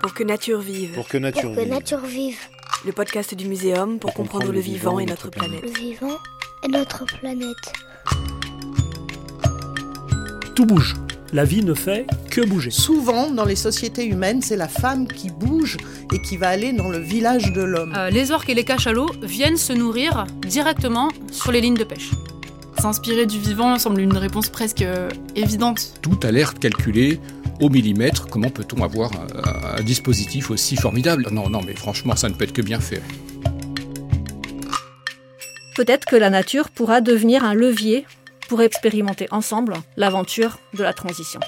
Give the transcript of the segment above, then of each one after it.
Pour que nature vive. Pour que nature Pour que vive. nature vive. Le podcast du muséum pour, comprendre, le vivant et notre planète. Le vivant et notre planète. Tout bouge. La vie ne fait que bouger. Souvent, dans les sociétés humaines, c'est la femme qui bouge et qui va aller dans le village de l'homme. Euh, les orques et les cachalots viennent se nourrir directement sur les lignes de pêche. S'inspirer du vivant semble une réponse presque euh, évidente. Tout a l'air calculé au millimètre. Comment peut-on avoir un, un dispositif aussi formidable? Non, non, mais franchement, ça ne peut être que bien fait. Peut-être que la nature pourra devenir un levier pour expérimenter ensemble l'aventure de la transition.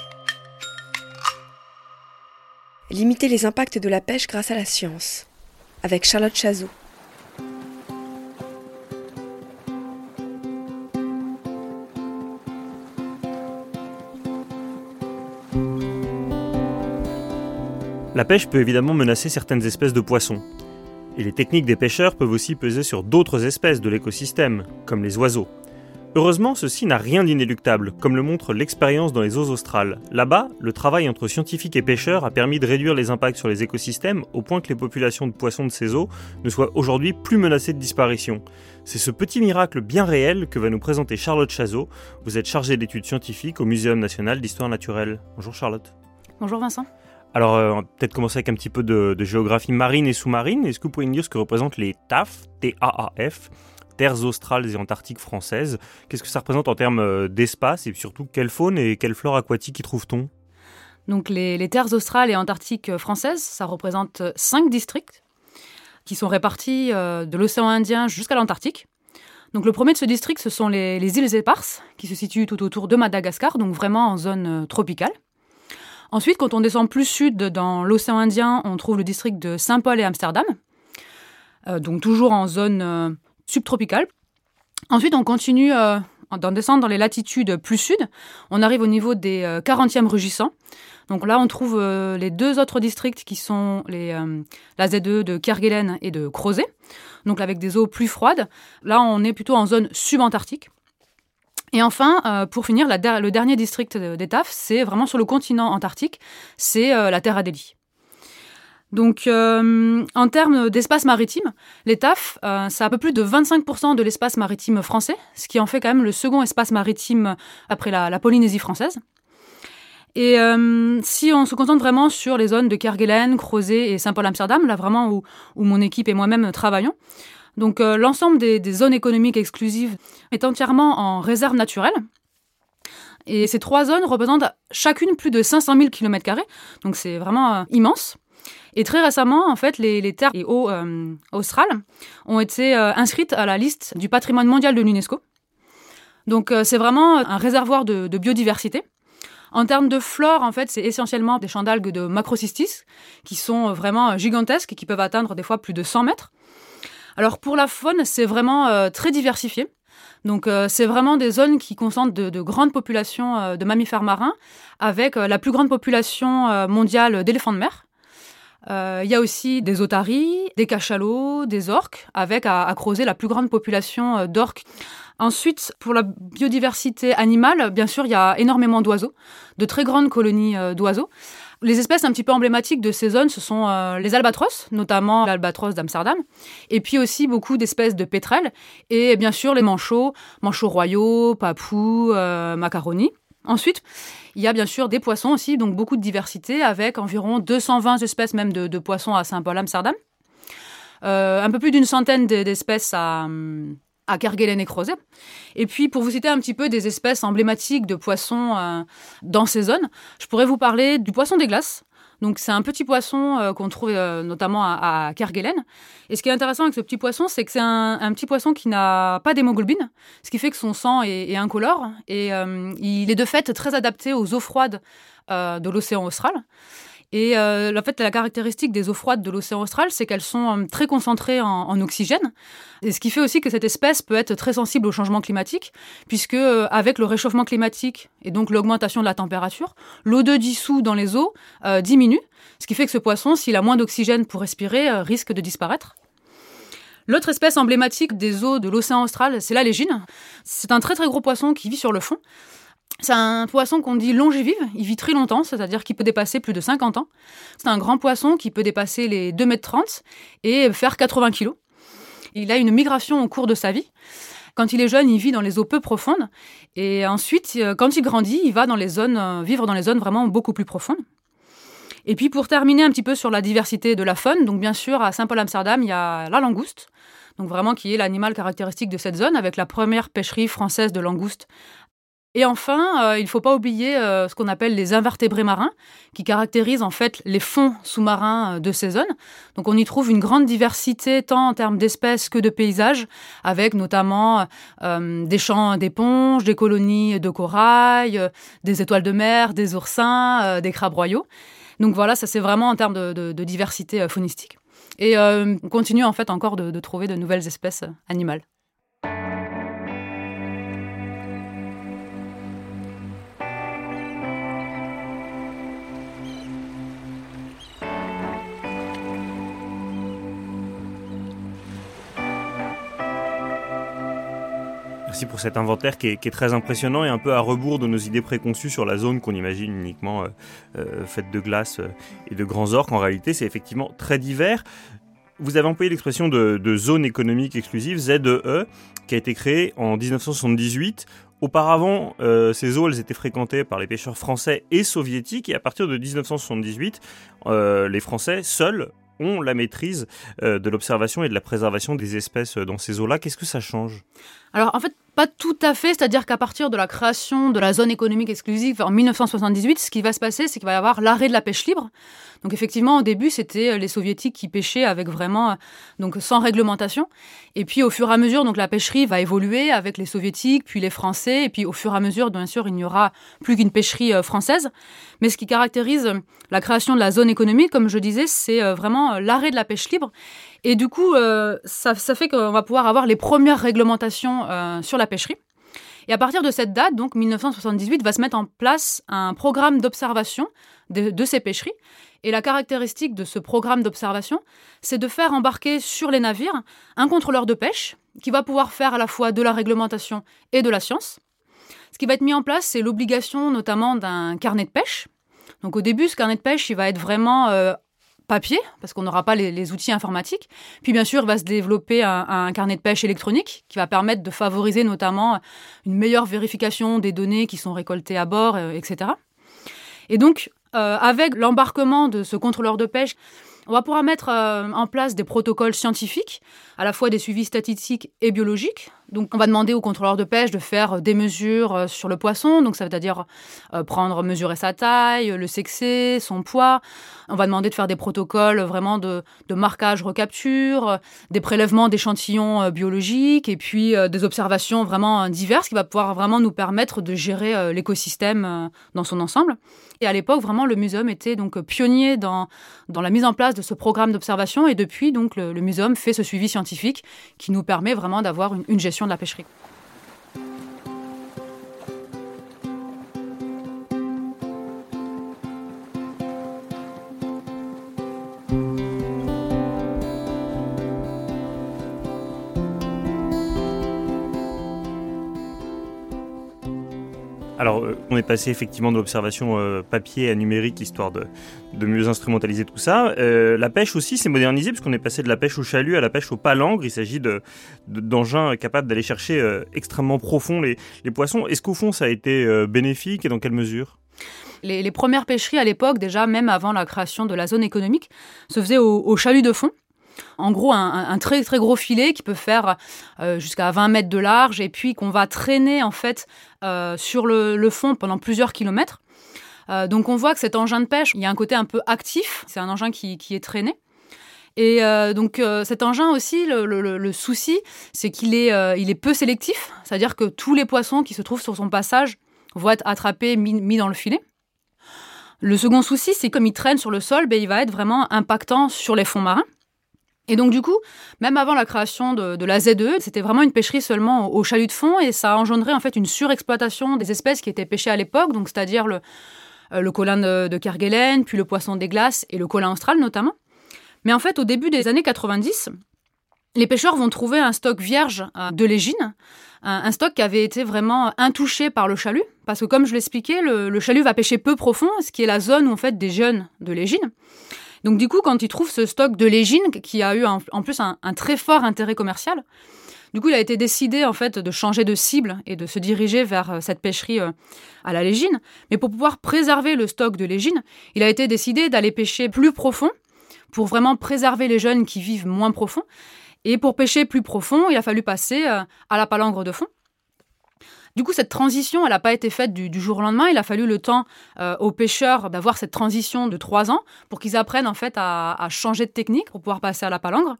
Limiter les impacts de la pêche grâce à la science. Avec Charlotte Chazot. La pêche peut évidemment menacer certaines espèces de poissons. Et les techniques des pêcheurs peuvent aussi peser sur d'autres espèces de l'écosystème, comme les oiseaux. Heureusement, ceci n'a rien d'inéluctable, comme le montre l'expérience dans les eaux australes. Là-bas, le travail entre scientifiques et pêcheurs a permis de réduire les impacts sur les écosystèmes au point que les populations de poissons de ces eaux ne soient aujourd'hui plus menacées de disparition. C'est ce petit miracle bien réel que va nous présenter Charlotte Chazot. Vous êtes chargée d'études scientifiques au Muséum national d'histoire naturelle. Bonjour Charlotte. Bonjour Vincent. Alors, euh, peut-être commencer avec un petit peu de, géographie marine et sous-marine. Est-ce que vous pouvez nous dire ce que représentent les TAF, T-A-A-F, terres australes et antarctiques françaises? Qu'est-ce que ça représente en termes euh, d'espace et surtout quelle faune et quelle flore aquatique y trouve-t-on? Donc les, terres australes et antarctiques françaises, ça représente cinq districts qui sont répartis euh, de l'océan Indien jusqu'à l'Antarctique. Donc le premier de ce district, ce sont les, les îles éparses, qui se situent tout autour de Madagascar, donc vraiment en zone euh, tropicale. Ensuite, quand on descend plus sud dans l'océan Indien, on trouve le district de Saint-Paul et Amsterdam, euh, donc toujours en zone euh, subtropicale. Ensuite, on continue euh, d'en descendre dans les latitudes plus sud. On arrive au niveau des euh, 40e rugissants. Donc là, on trouve euh, les deux autres districts qui sont les, euh, la ZE de Kerguelen et de Crozet, donc avec des eaux plus froides. Là, on est plutôt en zone subantarctique. Et enfin, euh, pour finir, le dernier district des TAF, c'est vraiment sur le continent antarctique, c'est euh, la Terre Adélie. Donc, euh, en termes d'espace maritime, les TAF, euh, un peu plus de 25% de l'espace maritime français, ce qui en fait quand même le second espace maritime après la, Polynésie française. Et si on se concentre vraiment sur les zones de Kerguelen, Crozet et Saint-Paul-Amsterdam, là vraiment où mon équipe et moi-même travaillons, donc euh, l'ensemble des, des zones économiques exclusives est entièrement en réserve naturelle. Et ces trois zones représentent chacune plus de 500 000 km, donc c'est vraiment euh, immense. Et très récemment, en fait, les, les terres et eaux euh, australes ont été euh, inscrites à la liste du patrimoine mondial de l'UNESCO. Donc euh, c'est vraiment un réservoir de, de biodiversité. En termes de flore, en fait, c'est essentiellement des champs d'algues de macrocystis qui sont euh, vraiment gigantesques et qui peuvent atteindre des fois plus de 100 mètres. Alors pour la faune, c'est vraiment euh, très diversifié. Donc euh, c'est vraiment des zones qui concentrent de, de grandes populations euh, de mammifères marins, avec la plus grande population mondiale d'éléphants de mer. Il y a aussi des otaries, des cachalots, des orques, avec à, à Crozet la plus grande population d'orques. Ensuite, pour la biodiversité animale, bien sûr, il y a énormément d'oiseaux, de très grandes colonies d'oiseaux. Les espèces un petit peu emblématiques de ces zones, ce sont euh, les albatros, notamment l'albatros d'Amsterdam, et puis aussi beaucoup d'espèces de pétrels, et bien sûr les manchots, manchots royaux, papous, euh, macaronis. Ensuite, il y a bien sûr des poissons aussi, donc beaucoup de diversité, avec environ 220 espèces même de, poissons à Saint-Paul-Amsterdam. Euh, un peu plus d'une centaine d'espèces à, hum, à Kerguelen et Crozet. Et puis, pour vous citer un petit peu des espèces emblématiques de poissons euh, dans ces zones, je pourrais vous parler du poisson des glaces. Donc, c'est un petit poisson euh, qu'on trouve euh, notamment à, Kerguelen. Et ce qui est intéressant avec ce petit poisson, c'est que c'est un, petit poisson qui n'a pas d'hémoglobine, ce qui fait que son sang est, incolore. Et il est de fait très adapté aux eaux froides de l'océan austral. Et euh, en fait, la caractéristique des eaux froides de l'océan austral, c'est qu'elles sont euh, très concentrées en, oxygène. Et ce qui fait aussi que cette espèce peut être très sensible au changement climatique, puisque euh, avec le réchauffement climatique et donc l'augmentation de la température, l'O2 dissous dans les eaux euh, diminue, ce qui fait que ce poisson, s'il a moins d'oxygène pour respirer, euh, risque de disparaître. L'autre espèce emblématique des eaux de l'océan austral, c'est la légine. C'est un très très gros poisson qui vit sur le fond. C'est un poisson qu'on dit longévive, il vit très longtemps, c'est-à-dire qu'il peut dépasser plus de 50 ans. C'est un grand poisson qui peut dépasser les 2,30 mètres et faire 80 kilos. Il a une migration au cours de sa vie. Quand il est jeune, il vit dans les eaux peu profondes. Et ensuite, euh, quand il grandit, il va dans les zones, euh, vivre dans les zones vraiment beaucoup plus profondes. Et puis pour terminer un petit peu sur la diversité de la faune, donc bien sûr à Saint-Paul-Amsterdam, il y a la langouste, donc vraiment qui est l'animal caractéristique de cette zone, avec la première pêcherie française de langouste et enfin, euh, il ne faut pas oublier euh, ce qu'on appelle les invertébrés marins, qui caractérisent en fait les fonds sous-marins euh, de ces zones. Donc on y trouve une grande diversité tant en termes d'espèces que de paysages, avec notamment des champs d'éponges, des colonies de corail, des étoiles de mer, des oursins, des crabes royaux. Donc voilà, ça c'est vraiment en termes de, diversité faunistique. Et on continue en fait encore de trouver de nouvelles espèces animales. Merci pour cet inventaire qui est, très impressionnant et un peu à rebours de nos idées préconçues sur la zone qu'on imagine uniquement euh, euh, faite de glace euh, et de grands orques. En réalité, c'est effectivement très divers. Vous avez employé l'expression de, zone économique exclusive, ZEE, qui a été créée en 1978 Auparavant, ces eaux elles étaient fréquentées par les pêcheurs français et soviétiques, et à partir de 1978, les Français seuls ont la maîtrise de l'observation et de la préservation des espèces dans ces eaux-là. Qu'est-ce que ça change? Alors en fait, pas tout à fait, c'est-à-dire qu'à partir de la création de la zone économique exclusive en 1978, ce qui va se passer, c'est qu'il va y avoir l'arrêt de la pêche libre. Donc effectivement, au début, c'était euh, les soviétiques qui pêchaient avec vraiment euh, donc sans réglementation. Et puis au fur et à mesure, donc la pêcherie va évoluer avec les soviétiques, puis les français, et puis au fur et à mesure, bien sûr, il n'y aura plus qu'une pêcherie euh, française. Mais ce qui caractérise la création de la zone économique, comme je disais, c'est vraiment l'arrêt de la pêche libre. Et du coup, ça, fait qu'on va pouvoir avoir les premières réglementations sur la pêcherie. Et à partir de cette date, donc 1978, va se mettre en place un programme d'observation de, ces pêcheries. Et la caractéristique de ce programme d'observation, c'est de faire embarquer sur les navires un contrôleur de pêche qui va pouvoir faire à la fois de la réglementation et de la science. Ce qui va être mis en place, c'est l'obligation notamment d'un carnet de pêche. Donc au début, ce carnet de pêche, il va être vraiment euh, papier, parce qu'on n'aura pas les, outils informatiques. Puis bien sûr, va se développer un, carnet de pêche électronique qui va permettre de favoriser notamment une meilleure vérification des données qui sont récoltées à bord, euh, etc. Et donc, euh, avec l'embarquement de ce contrôleur de pêche, on va pouvoir mettre euh, en place des protocoles scientifiques, à la fois des suivis statistiques et biologiques. Donc, on va demander au contrôleur de pêche de faire des mesures sur le poisson. Donc, ça veut dire prendre, mesurer sa taille, le sexer, son poids. On va demander de faire des protocoles vraiment de, marquage, recapture, des prélèvements d'échantillons euh, biologiques et puis euh, des observations vraiment diverses qui va pouvoir vraiment nous permettre de gérer euh, l'écosystème dans son ensemble. Et à l'époque, vraiment, le muséum était donc pionnier dans, dans la mise en place de ce programme d'observation et depuis, donc, le, muséum fait ce suivi scientifique qui nous permet vraiment d'avoir une gestion de la pêcherie. On est passé effectivement de l'observation euh, papier à numérique, histoire de, mieux instrumentaliser tout ça. Euh, la pêche aussi s'est modernisée, puisqu'on est passé de la pêche au chalut à la pêche au palangre. Il s'agit d'engins capables d'aller chercher extrêmement profond les, poissons. Est-ce qu'au fond, ça a été bénéfique et dans quelle mesure? Les, premières pêcheries à l'époque, déjà même avant la création de la zone économique, se faisaient au chalut de fond. En gros, un, très très gros filet qui peut faire euh, jusqu'à 20 mètres de large et puis qu'on va traîner en fait euh, sur le, fond pendant plusieurs kilomètres. Euh, donc on voit que cet engin de pêche, il y a un côté un peu actif, c'est un engin qui, est traîné. Et donc cet engin aussi, le, souci, c'est qu'il est, est peu sélectif, c'est-à-dire que tous les poissons qui se trouvent sur son passage vont être attrapés, mis, dans le filet. Le second souci, c'est comme il traîne sur le sol, ben, il va être vraiment impactant sur les fonds marins. Et donc du coup, même avant la création de, la ZE, c'était vraiment une pêcherie seulement au, chalut de fond et ça a engendré en fait une surexploitation des espèces qui étaient pêchées à l'époque, donc c'est-à-dire le, euh, colin de, Kerguelen, puis le poisson des glaces et le colin austral notamment. Mais en fait, au début des années 90, les pêcheurs vont trouver un stock vierge euh, de légine, un, stock qui avait été vraiment intouché par le chalut, parce que comme je l'expliquais, le, le, chalut va pêcher peu profond, ce qui est la zone où on fait des jeunes de légine. Donc du coup, quand il trouve ce stock de légine, qui a eu en, plus un, très fort intérêt commercial, du coup, il a été décidé en fait de changer de cible et de se diriger vers euh, cette pêcherie euh, à la légine. Mais pour pouvoir préserver le stock de légine, il a été décidé d'aller pêcher plus profond pour vraiment préserver les jeunes qui vivent moins profond. Et pour pêcher plus profond, il a fallu passer euh, à la palangre de fond. Du coup, cette transition, elle n'a pas été faite du, jour au lendemain. Il a fallu le temps euh, aux pêcheurs d'avoir cette transition de trois ans pour qu'ils apprennent en fait à, changer de technique pour pouvoir passer à la palangre.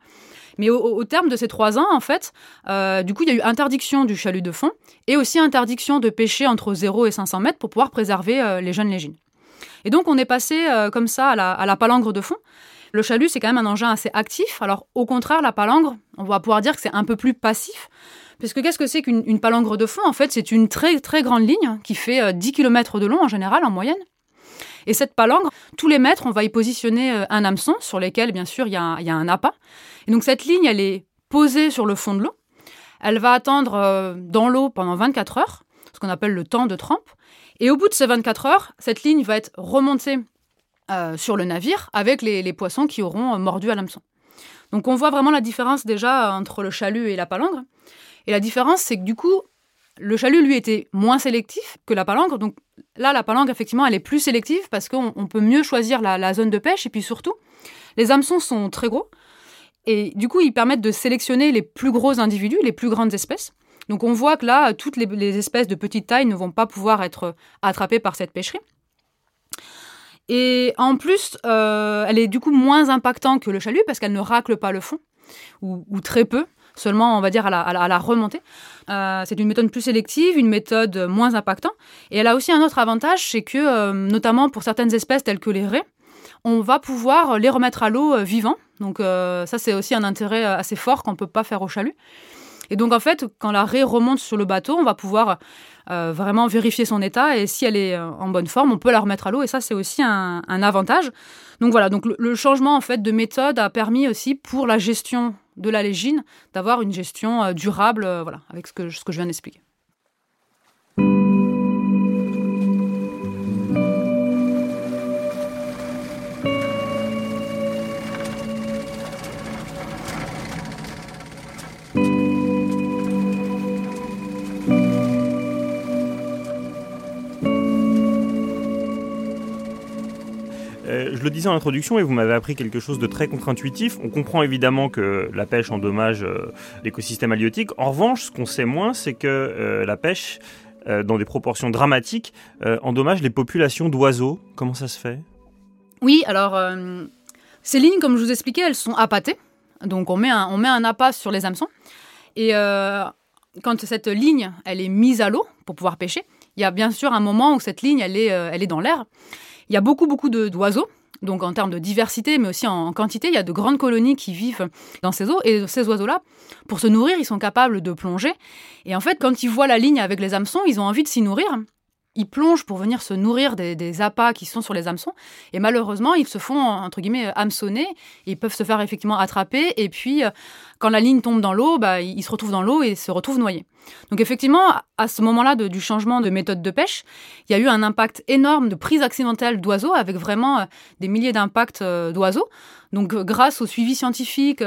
Mais au, terme de ces trois ans, en fait, euh, du coup, il y a eu interdiction du chalut de fond et aussi interdiction de pêcher entre 0 et 500 mètres pour pouvoir préserver les jeunes légines. Et donc, on est passé comme ça à la, à la palangre de fond. Le chalut, c'est quand même un engin assez actif. Alors, au contraire, la palangre, on va pouvoir dire que c'est un peu plus passif. Parce que qu'est-ce que c'est qu'une palangre de fond En fait, c'est une très très grande ligne qui fait 10 euh, km de long en général, en moyenne. Et cette palangre, tous les mètres, on va y positionner euh, un hameçon sur lequel, bien sûr, il y, a un, appât. Et donc cette ligne, elle est posée sur le fond de l'eau. Elle va attendre euh, dans l'eau pendant 24 heures, ce qu'on appelle le temps de trempe. Et au bout de ces 24 heures, cette ligne va être remontée sur le navire avec les, poissons qui auront mordu à l'hameçon. Donc on voit vraiment la différence déjà entre le chalut et la palangre. Et la différence, c'est que du coup, le chalut, lui, était moins sélectif que la palangre. Donc là, la palangre, effectivement, elle est plus sélective parce qu'on peut mieux choisir la, zone de pêche. Et puis surtout, les hameçons sont très gros. Et du coup, ils permettent de sélectionner les plus gros individus, les plus grandes espèces. Donc on voit que là, toutes les espèces de petite taille ne vont pas pouvoir être attrapées par cette pêcherie. Et en plus, euh, elle est du coup moins impactante que le chalut parce qu'elle ne racle pas le fond, ou, très peu, seulement on va dire à la, remontée. Euh, c'est une méthode plus sélective, une méthode moins impactante. Et elle a aussi un autre avantage, c'est que, euh, notamment pour certaines espèces telles que les raies, on va pouvoir les remettre à l'eau vivants. Donc ça, c'est aussi un intérêt assez fort qu'on ne peut pas faire au chalut. Et donc en fait, quand la raie remonte sur le bateau, on va pouvoir euh, vraiment vérifier son état et si elle est euh, en bonne forme, on peut la remettre à l'eau et ça c'est aussi un, avantage. Donc voilà, donc le, changement en fait de méthode a permis aussi pour la gestion de la légine d'avoir une gestion euh, durable, voilà, avec ce que, ce que je viens d'expliquer. Je le disais en introduction et vous m'avez appris quelque chose de très contre-intuitif. On comprend évidemment que la pêche endommage euh, l'écosystème halieutique. En revanche, ce qu'on sait moins, c'est que euh, la pêche, euh, dans des proportions dramatiques, endommage les populations d'oiseaux. Comment ça se fait? Oui, alors ces lignes, comme je vous expliquais, elles sont appâtées. Donc on met un, on met un appât sur les hameçons. Et quand cette ligne, elle est mise à l'eau pour pouvoir pêcher, il y a bien sûr un moment où cette ligne, elle est, elle est dans l'air. Il y a beaucoup, beaucoup d'oiseaux donc en termes de diversité, mais aussi en quantité, il y a de grandes colonies qui vivent dans ces eaux. Et ces oiseaux-là, pour se nourrir, ils sont capables de plonger. Et en fait, quand ils voient la ligne avec les hameçons, ils ont envie de s'y nourrir ils plongent pour venir se nourrir des, appâts qui sont sur les hameçons. Et malheureusement, ils se font, entre guillemets, hameçonner. Ils peuvent se faire effectivement attraper. Et puis, euh, quand la ligne tombe dans l'eau, bah, se retrouvent dans l'eau et se retrouvent noyés. Donc effectivement, à ce moment-là du changement de méthode de pêche, il y a eu un impact énorme de prise accidentelle d'oiseaux, avec vraiment euh, des milliers d'impacts euh, d'oiseaux. Donc grâce au suivi scientifique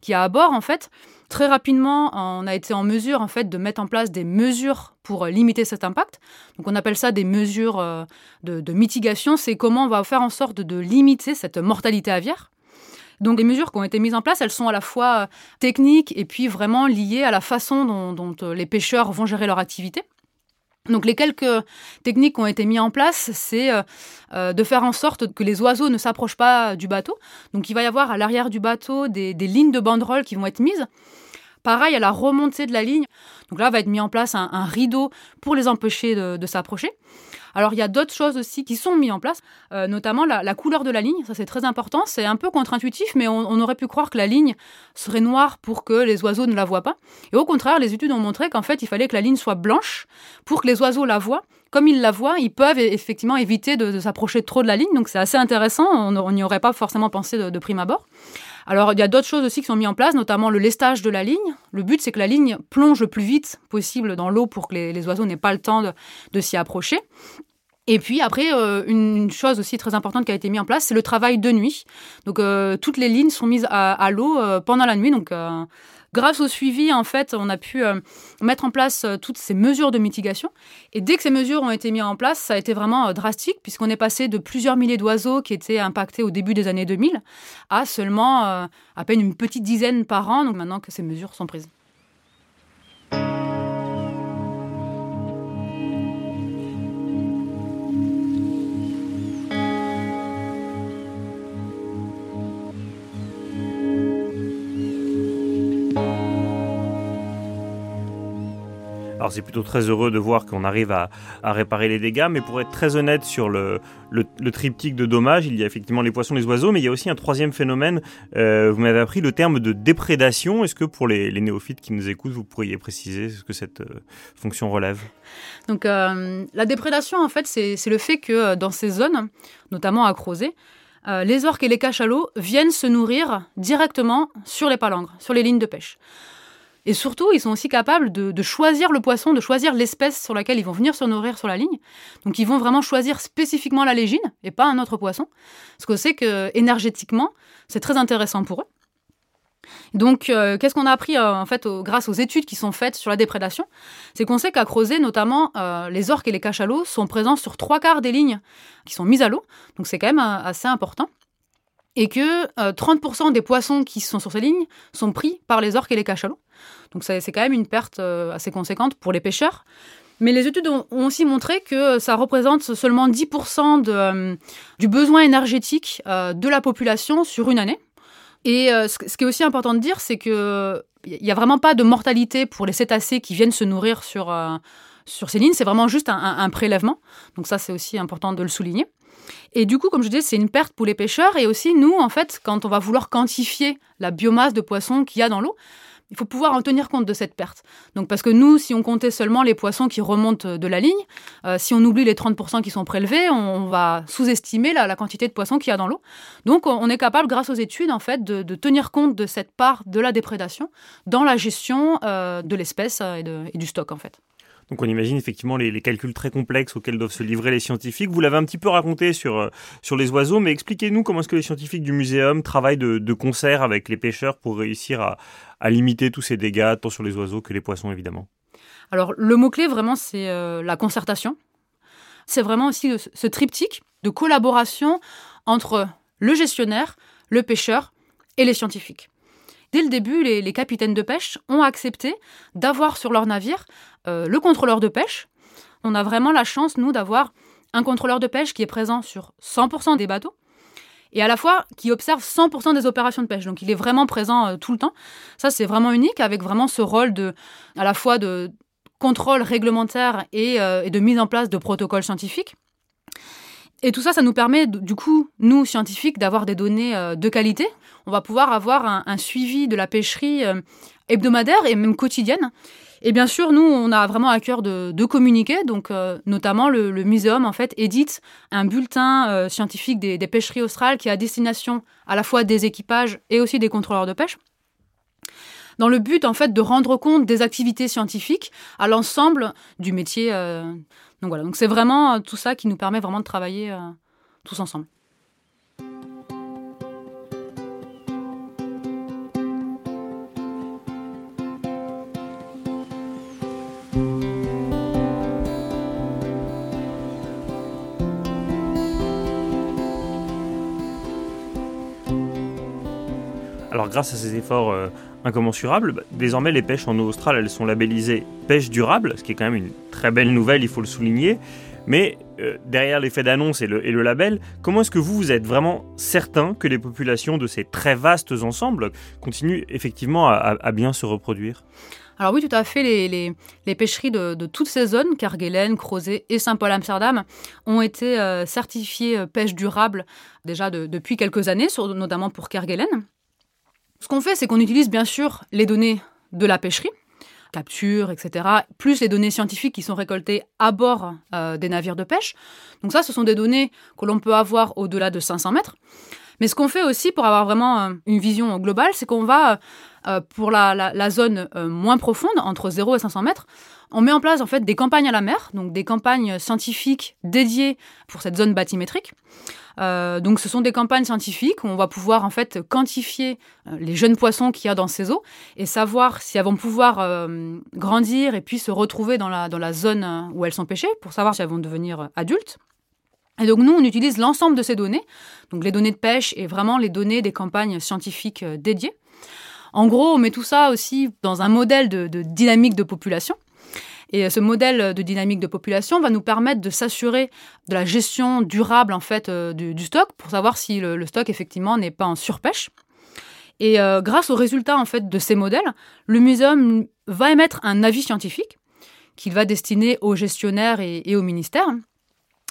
qui a à bord, en fait, Très rapidement, on a été en mesure en fait de mettre en place des mesures pour limiter cet impact. Donc on appelle ça des mesures euh, de, mitigation. C'est comment on va faire en sorte de limiter cette mortalité aviaire. Donc les mesures qui ont été mises en place, elles sont à la fois euh, techniques et puis vraiment liées à la façon dont, euh, les pêcheurs vont gérer leur activité. Donc les quelques techniques qui ont été mises en place, c'est de faire en sorte que les oiseaux ne s'approchent pas du bateau. Donc il va y avoir à l'arrière du bateau des, des lignes de banderoles qui vont être mises Pareil, à la remontée de la ligne, donc là va être mis en place un, rideau pour les empêcher de, s'approcher. Alors il y a d'autres choses aussi qui sont mises en place, euh, notamment la, couleur de la ligne, ça c'est très important, c'est un peu contre-intuitif, mais on, aurait pu croire que la ligne serait noire pour que les oiseaux ne la voient pas. Et au contraire, les études ont montré qu'en fait il fallait que la ligne soit blanche pour que les oiseaux la voient. Comme ils la voient, ils peuvent effectivement éviter de, s'approcher trop de la ligne, donc c'est assez intéressant, on n'y aurait pas forcément pensé de prime abord. Alors, il y a d'autres choses aussi qui sont mises en place, notamment le lestage de la ligne. Le but, c'est que la ligne plonge le plus vite possible dans l'eau pour que les, oiseaux n'aient pas le temps de, s'y approcher. Et puis après, euh, une chose aussi très importante qui a été mise en place, c'est le travail de nuit. Donc euh, toutes les lignes sont mises à, l'eau euh, pendant la nuit. Donc Grâce au suivi, en fait, on a pu euh, mettre en place euh, toutes ces mesures de mitigation. Et dès que ces mesures ont été mises en place, ça a été vraiment euh, drastique, puisqu'on est passé de plusieurs milliers d'oiseaux qui étaient impactés au début des années 2000 à seulement à peine une petite dizaine par an, donc maintenant que ces mesures sont prises. Alors c'est plutôt très heureux de voir qu'on arrive à, réparer les dégâts, mais pour être très honnête sur le, triptyque de dommages, il y a effectivement les poissons, les oiseaux, mais il y a aussi un troisième phénomène. Euh, vous m'avez appris le terme de déprédation. Est-ce que pour les, néophytes qui nous écoutent, vous pourriez préciser ce que cette euh, fonction relève? Donc euh, la déprédation, en fait, c'est le fait que dans ces zones, notamment à Crozet, les orques et les cachalots viennent se nourrir directement sur les palangres, sur les lignes de pêche. Et surtout, ils sont aussi capables de, choisir le poisson, de choisir l'espèce sur laquelle ils vont venir se nourrir sur la ligne. Donc, ils vont vraiment choisir spécifiquement la légine et pas un autre poisson. Parce qu'on sait que énergétiquement, c'est très intéressant pour eux. Donc, euh, qu'est-ce qu'on a appris euh, en fait grâce aux études qui sont faites sur la déprédation? C'est qu'on sait qu'à Crozet, notamment, euh, les orques et les cachalots sont présents sur trois quarts des lignes qui sont mises à l'eau. Donc, c'est quand même assez important et que 30% des poissons qui sont sur ces lignes sont pris par les orques et les cachalots. Donc c'est quand même une perte euh, assez conséquente pour les pêcheurs. Mais les études ont aussi montré que ça représente seulement 10% de, euh, du besoin énergétique euh, de la population sur une année. Et ce, qui est aussi important de dire, c'est qu'il n'y a vraiment pas de mortalité pour les cétacés qui viennent se nourrir sur, sur ces lignes. C'est vraiment juste un prélèvement. Donc ça, c'est aussi important de le souligner. Et du coup, comme je disais, c'est une perte pour les pêcheurs. Et aussi, nous, en fait, quand on va vouloir quantifier la biomasse de poissons qu'il y a dans l'eau, il faut pouvoir en tenir compte de cette perte. Donc parce que nous, si on comptait seulement les poissons qui remontent de la ligne, euh, si on oublie les 30% qui sont prélevés, on, va sous-estimer la, quantité de poissons qu'il y a dans l'eau. Donc on est capable, grâce aux études, en fait, de, tenir compte de cette part de la déprédation dans la gestion euh, de l'espèce euh, et, et du stock, en fait. Donc on imagine effectivement les, calculs très complexes auxquels doivent se livrer les scientifiques. Vous l'avez un petit peu raconté sur, euh, les oiseaux, mais expliquez-nous comment est-ce que les scientifiques du muséum travaillent de, concert avec les pêcheurs pour réussir à, limiter tous ces dégâts, tant sur les oiseaux que les poissons évidemment. Alors le mot-clé vraiment c'est euh, la concertation. C'est vraiment aussi ce triptyque de collaboration entre le gestionnaire, le pêcheur et les scientifiques. Dès le début, les, capitaines de pêche ont accepté d'avoir sur leur navire euh, le contrôleur de pêche. On a vraiment la chance, nous, d'avoir un contrôleur de pêche qui est présent sur 100% des bateaux et à la fois qui observe 100% des opérations de pêche. Donc il est vraiment présent euh, tout le temps. Ça, c'est vraiment unique avec vraiment ce rôle de, à la fois de contrôle réglementaire et, euh, et de mise en place de protocoles scientifiques. Et tout ça, ça nous permet, du coup, nous, scientifiques, d'avoir des données euh, de qualité. On va pouvoir avoir un, suivi de la pêcherie euh, hebdomadaire et même quotidienne. Et bien sûr, nous, on a vraiment à cœur de, communiquer. Donc, euh, notamment, le, muséum, en fait, édite un bulletin scientifique des, des, pêcheries australes qui est à destination à la fois des équipages et aussi des contrôleurs de pêche dans le but en fait de rendre compte des activités scientifiques à l'ensemble du métier donc voilà, donc c'est vraiment euh, tout ça qui nous permet vraiment de travailler euh, tous ensemble. Alors grâce à ces efforts euh, incommensurables, bah, désormais les pêches en eau australe, elles sont labellisées pêche durable, ce qui est quand même une très belle nouvelle, il faut le souligner. Mais euh, derrière l'effet d'annonce et le, label, comment est-ce que vous, vous êtes vraiment certain que les populations de ces très vastes ensembles continuent effectivement à, bien se reproduire? Alors oui, tout à fait. Les, pêcheries de, toutes ces zones, Kerguelen, Crozet et Saint-Paul-Amsterdam, ont été euh, certifiées euh, pêche durable déjà depuis quelques années, notamment pour Kerguelen. Ce qu'on fait, c'est qu'on utilise bien sûr les données de la pêcherie, capture, etc., plus les données scientifiques qui sont récoltées à bord euh, des navires de pêche. Donc ça, ce sont des données que l'on peut avoir au-delà de 500 mètres. Mais ce qu'on fait aussi pour avoir vraiment euh, une vision globale, c'est qu'on va, euh, pour la, zone moins profonde, entre 0 et 500 mètres, on met en place en fait des campagnes à la mer, donc des campagnes scientifiques dédiées pour cette zone bathymétrique. Euh, donc ce sont des campagnes scientifiques où on va pouvoir en fait quantifier euh, les jeunes poissons qu'il y a dans ces eaux et savoir si elles vont pouvoir euh, grandir et puis se retrouver dans la, dans la zone où elles sont pêchées pour savoir si elles vont devenir adultes. Et donc nous, on utilise l'ensemble de ces données, donc les données de pêche et vraiment les données des campagnes scientifiques dédiées. En gros, on met tout ça aussi dans un modèle de, de dynamique de population. Et ce modèle de dynamique de population va nous permettre de s'assurer de la gestion durable en fait euh, du, stock pour savoir si le, stock effectivement n'est pas en surpêche. Et euh, grâce aux résultats en fait de ces modèles, le muséum va émettre un avis scientifique qu'il va destiner aux gestionnaires et, au ministère.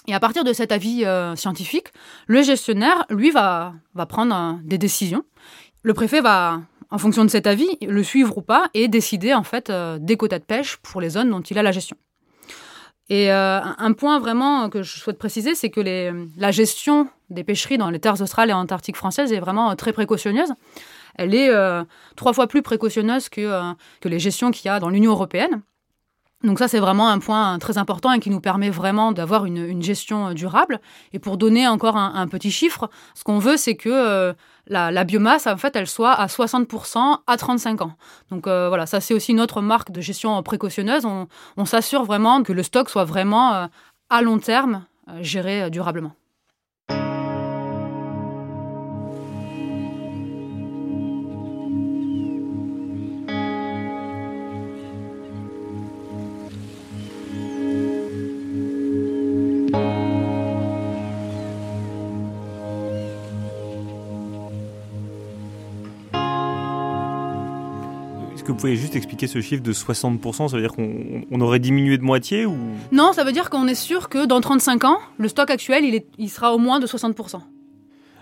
Et à partir de cet avis euh, scientifique, le gestionnaire, lui, va, va prendre euh, des décisions. Le préfet va, en fonction de cet avis, le suivre ou pas et décider en fait euh, des quotas de pêche pour les zones dont il a la gestion. Et euh, un point vraiment que je souhaite préciser, c'est que la gestion des pêcheries dans les terres australes et antarctiques françaises est vraiment euh, très précautionneuse. Elle est trois fois plus précautionneuse que, les gestions qu'il y a dans l'Union européenne. Donc ça, c'est vraiment un point très important et qui nous permet vraiment d'avoir une, gestion durable. Et pour donner encore un, petit chiffre, ce qu'on veut, c'est que la, biomasse, en fait, elle soit à 60% à 35 ans. Donc euh, voilà, ça c'est aussi notre marque de gestion précautionneuse. On, s'assure vraiment que le stock soit vraiment euh, à long terme géré durablement. Pouvez juste expliquer ce chiffre de 60% Ça veut dire qu'on aurait diminué de moitié ou? Non, ça veut dire qu'on est sûr que dans 35 ans, le stock actuel, il, est, il sera au moins de 60%.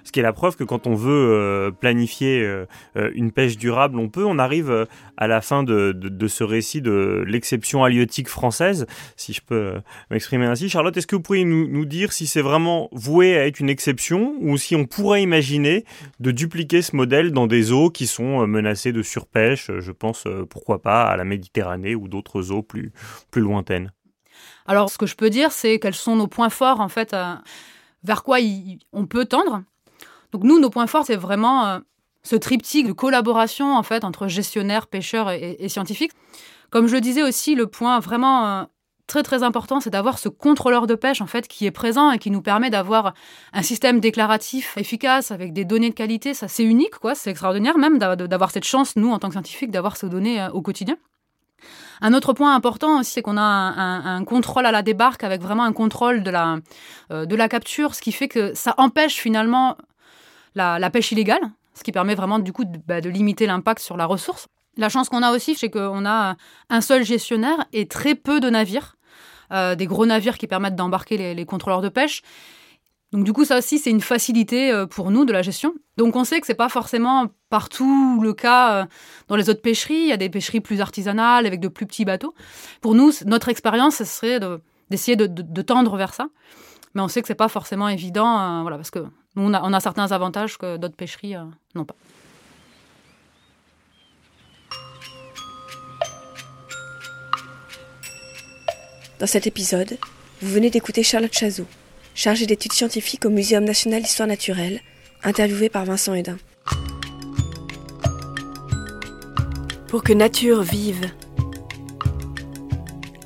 Ce qui est la preuve que quand on veut euh, planifier euh, une pêche durable, on peut. On arrive euh, à la fin de, ce récit de l'exception halieutique française, si je peux euh, m'exprimer ainsi. Charlotte, est-ce que vous pourriez nous, dire si c'est vraiment voué à être une exception ou si on pourrait imaginer de dupliquer ce modèle dans des eaux qui sont euh, menacées de surpêche Je pense, euh, pourquoi pas, à la Méditerranée ou d'autres eaux plus, plus lointaines? Alors, ce que je peux dire, c'est quels sont nos points forts, en fait, vers quoi on peut tendre. Donc nous, nos points forts, c'est vraiment euh, ce triptyque de collaboration en fait entre gestionnaires, pêcheurs et, scientifiques. Comme je le disais aussi, le point vraiment euh, très très important, c'est d'avoir ce contrôleur de pêche en fait qui est présent et qui nous permet d'avoir un système déclaratif efficace avec des données de qualité. Ça, c'est unique, quoi. C'est extraordinaire même d'avoir cette chance, nous, en tant que scientifiques, d'avoir ces données euh, au quotidien. Un autre point important aussi, c'est qu'on a un, contrôle à la débarque avec vraiment un contrôle de la, de la capture, ce qui fait que ça empêche finalement la, pêche illégale, ce qui permet vraiment du coup de, bah, de limiter l'impact sur la ressource. La chance qu'on a aussi, c'est qu'on a un seul gestionnaire et très peu de navires, euh, des gros navires qui permettent d'embarquer les, contrôleurs de pêche. Donc du coup, ça aussi, c'est une facilité euh, pour nous de la gestion. Donc on sait que c'est pas forcément partout le cas euh, dans les autres pêcheries. Il y a des pêcheries plus artisanales avec de plus petits bateaux. Pour nous, notre expérience, ce serait d'essayer de, tendre vers ça. Mais on sait que c'est pas forcément évident, euh, voilà, parce que nous, on a, on a certains avantages que d'autres pêcheries euh, n'ont pas. Dans cet épisode, vous venez d'écouter Charlotte Chazot, chargée d'études scientifiques au Muséum national d'histoire naturelle, interviewée par Vincent Hédin. Pour que nature vive.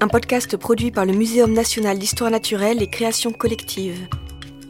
Un podcast produit par le Muséum national d'histoire naturelle et création collective,